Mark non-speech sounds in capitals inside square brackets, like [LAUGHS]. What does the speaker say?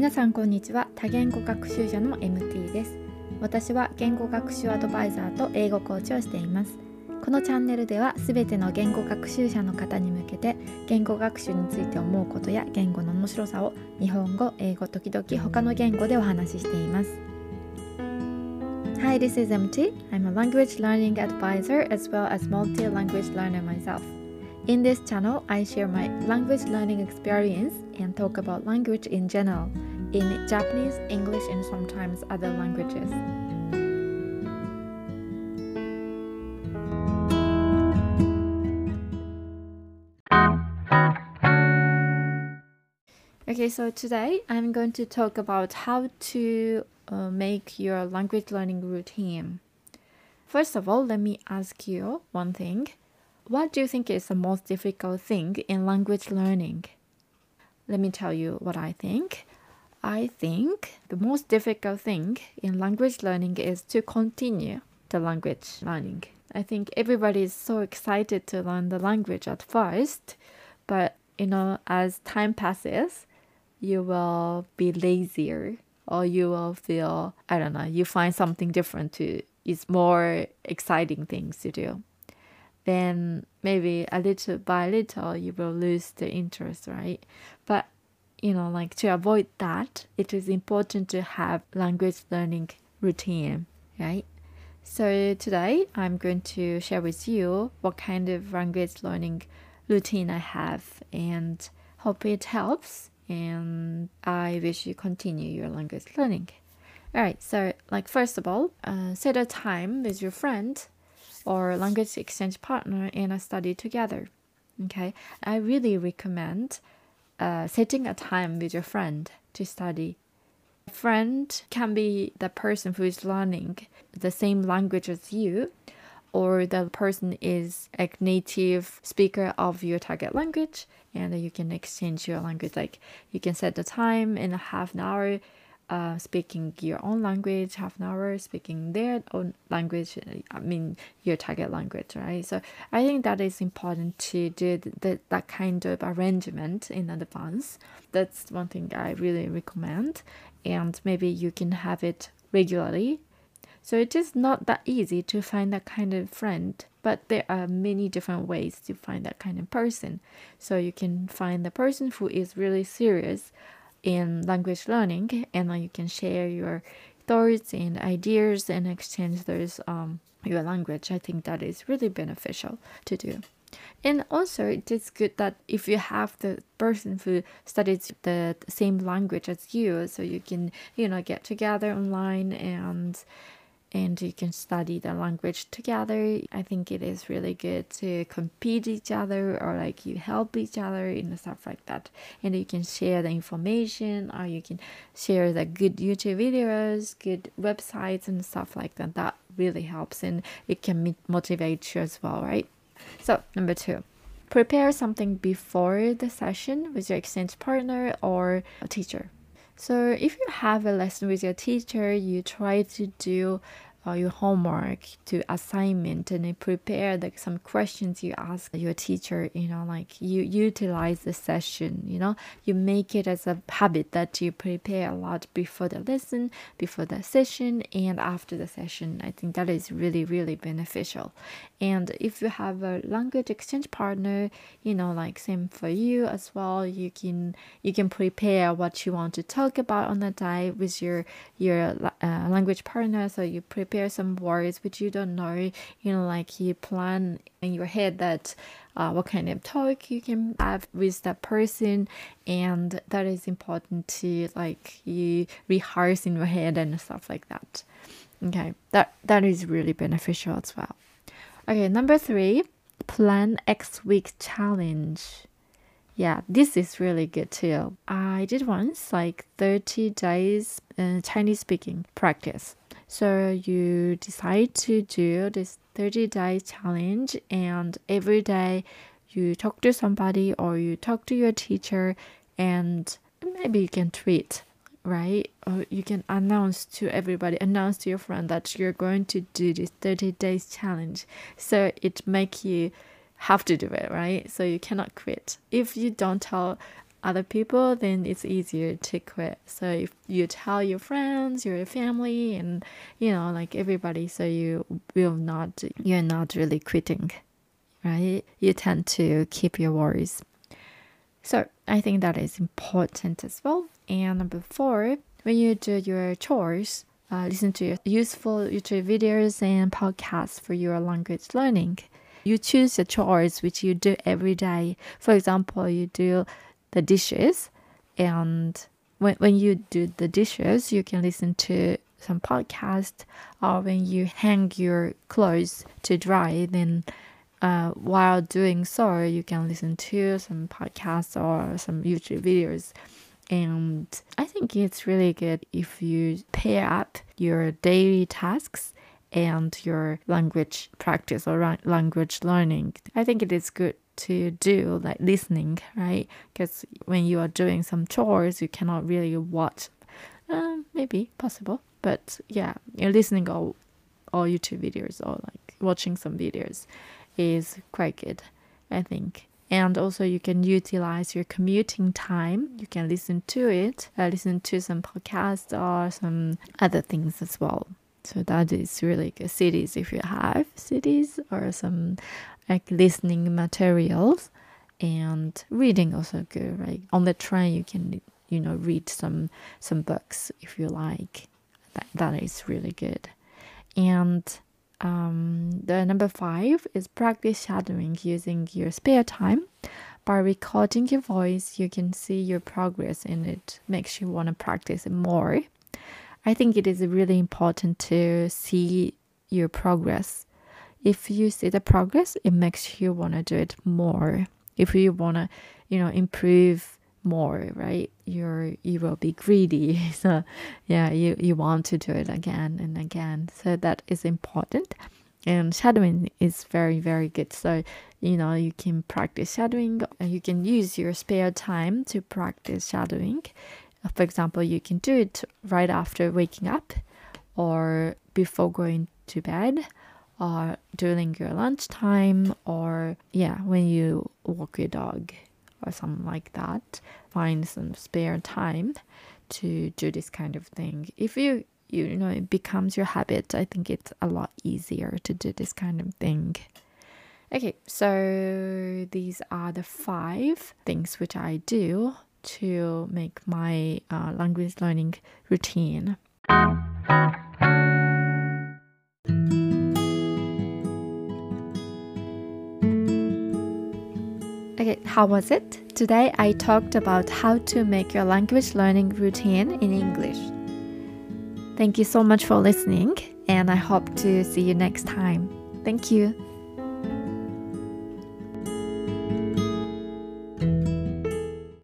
皆さんこんにちは多言語学習者の MT です私は言語学習アドバイザーと英語コーチをしていますこのチャンネルではすべての言語学習者の方に向けて言語学習について思うことや言語の面白さを日本語、英語、時々他の言語でお話ししています Hi, this is MT. I'm a language learning advisor as well as multi-language learner myself. In this channel, I share my language learning experience and talk about language in general in Japanese, English, and sometimes other languages. Okay, so today I'm going to talk about how to uh, make your language learning routine. First of all, let me ask you one thing. What do you think is the most difficult thing in language learning? Let me tell you what I think. I think the most difficult thing in language learning is to continue the language learning. I think everybody is so excited to learn the language at first, but you know, as time passes, you will be lazier or you will feel, I don't know, you find something different to, it's more exciting things to do. Then maybe a little by little you will lose the interest, right? But you know, like to avoid that, it is important to have language learning routine, right? So today I'm going to share with you what kind of language learning routine I have and hope it helps and I wish you continue your language learning. All right, so like first of all, uh, set a time with your friend or language exchange partner and study together. Okay, I really recommend uh, setting a time with your friend to study. A friend can be the person who is learning the same language as you, or the person is a native speaker of your target language, and you can exchange your language. Like you can set the time in a half an hour uh, speaking your own language, half an hour speaking their own language, I mean your target language, right? So I think that is important to do the, that kind of arrangement in advance. That's one thing I really recommend, and maybe you can have it regularly. So it is not that easy to find that kind of friend, but there are many different ways to find that kind of person. So you can find the person who is really serious in language learning and you can share your thoughts and ideas and exchange those um, your language. I think that is really beneficial to do. And also it is good that if you have the person who studies the same language as you so you can you know get together online and and you can study the language together. I think it is really good to compete each other or like you help each other and stuff like that. And you can share the information or you can share the good YouTube videos, good websites and stuff like that. That really helps and it can motivate you as well, right? So, number two, prepare something before the session with your exchange partner or a teacher. So if you have a lesson with your teacher, you try to do uh, your homework to assignment and prepare like some questions you ask your teacher you know like you utilize the session you know? You make it as a habit that you prepare a lot before the lesson before the session and after the session. I think that is really really beneficial. And if you have a language exchange partner you know like same for you as well you can you can prepare what you want to talk about on the day with your your uh, language partner. So you prepare prepare some words which you don't know you know like you plan in your head that uh, what kind of talk you can have with that person and that is important to like you rehearse in your head and stuff like that okay that that is really beneficial as well okay number three plan x week challenge yeah, this is really good too. I did once like 30 days uh, Chinese speaking practice. So you decide to do this 30 day challenge, and every day you talk to somebody or you talk to your teacher, and maybe you can tweet, right? Or you can announce to everybody, announce to your friend that you're going to do this 30 days challenge. So it make you have to do it, right? So you cannot quit. If you don't tell other people, then it's easier to quit. So if you tell your friends, your family, and you know, like everybody, so you will not, you're not really quitting, right? You tend to keep your worries. So I think that is important as well. And number four, when you do your chores, uh, listen to useful YouTube videos and podcasts for your language learning. You choose the chores which you do every day. For example, you do the dishes, and when, when you do the dishes, you can listen to some podcast, or when you hang your clothes to dry, then uh, while doing so, you can listen to some podcasts or some YouTube videos. And I think it's really good if you pair up your daily tasks and your language practice or language learning. I think it is good to do like listening, right? Because when you are doing some chores, you cannot really watch. Uh, maybe possible, but yeah, you're listening all, all YouTube videos or like watching some videos is quite good, I think. And also, you can utilize your commuting time. You can listen to it, uh, listen to some podcasts or some other things as well. So that is really good. CDs if you have CDs or some like listening materials and reading also good. Right on the train, you can you know read some some books if you like. That that is really good. And um, the number five is practice shadowing using your spare time. By recording your voice, you can see your progress and it makes you want to practice more. I think it is really important to see your progress. If you see the progress, it makes you want to do it more. If you want to, you know, improve more, right? You're you will be greedy. [LAUGHS] So yeah, you, you want to do it again and again. So that is important. And shadowing is very, very good. So, you know, you can practice shadowing. You can use your spare time to practice shadowing. For example, you can do it right after waking up or before going to bed or during your lunchtime or yeah, when you walk your dog or something like that. Find some spare time to do this kind of thing. If you you know it becomes your habit, I think it's a lot easier to do this kind of thing. Okay, so these are the five things which I do to make my uh, language learning routine. How was it? Today I talked about how to make your language learning routine in English. Thank you so much for listening, and I hope to see you next time. Thank you.